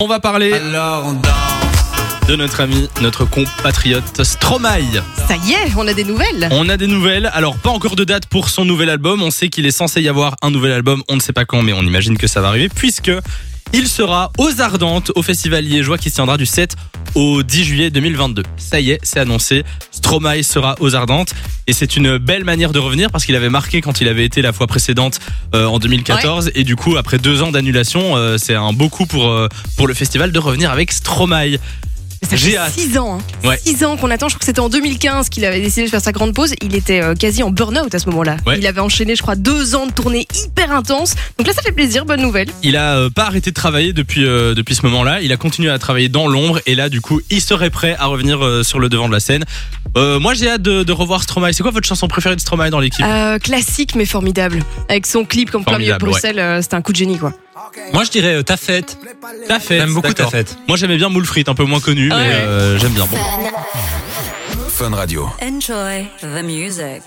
On va parler Alors on danse. de notre ami, notre compatriote Stromae. Ça y est, on a des nouvelles. On a des nouvelles. Alors, pas encore de date pour son nouvel album. On sait qu'il est censé y avoir un nouvel album. On ne sait pas quand, mais on imagine que ça va arriver puisque il sera aux Ardentes au Festival Liégeois qui se tiendra du 7 au 10 juillet 2022. Ça y est, c'est annoncé. Stromae sera aux Ardentes et c'est une belle manière de revenir parce qu'il avait marqué quand il avait été la fois précédente euh, en 2014 et du coup après deux ans d'annulation, euh, c'est un beau coup pour euh, pour le festival de revenir avec Stromae. Ça J'ai fait hâte. 6 ans. Hein. Ouais. 6 ans qu'on attend. Je crois que c'était en 2015 qu'il avait décidé de faire sa grande pause. Il était quasi en burn-out à ce moment-là. Ouais. Il avait enchaîné, je crois, deux ans de tournée hyper intense. Donc là, ça fait plaisir. Bonne nouvelle. Il a euh, pas arrêté de travailler depuis euh, depuis ce moment-là. Il a continué à travailler dans l'ombre et là, du coup, il serait prêt à revenir euh, sur le devant de la scène. Euh, moi, j'ai hâte de, de revoir Stromae. C'est quoi votre chanson préférée de Stromae dans l'équipe? Euh, classique, mais formidable. Avec son clip comme plein milieu de Formidable. Bruxelles, euh, c'était un coup de génie, quoi. Moi, je dirais euh, ta fête. Ta fête. J'aime beaucoup ta d'accord. fête. Moi, j'aimais bien Moule Frite, un peu moins connu, mais Ouais. euh, j'aime bien. Bon. Fun Radio. Enjoy the music.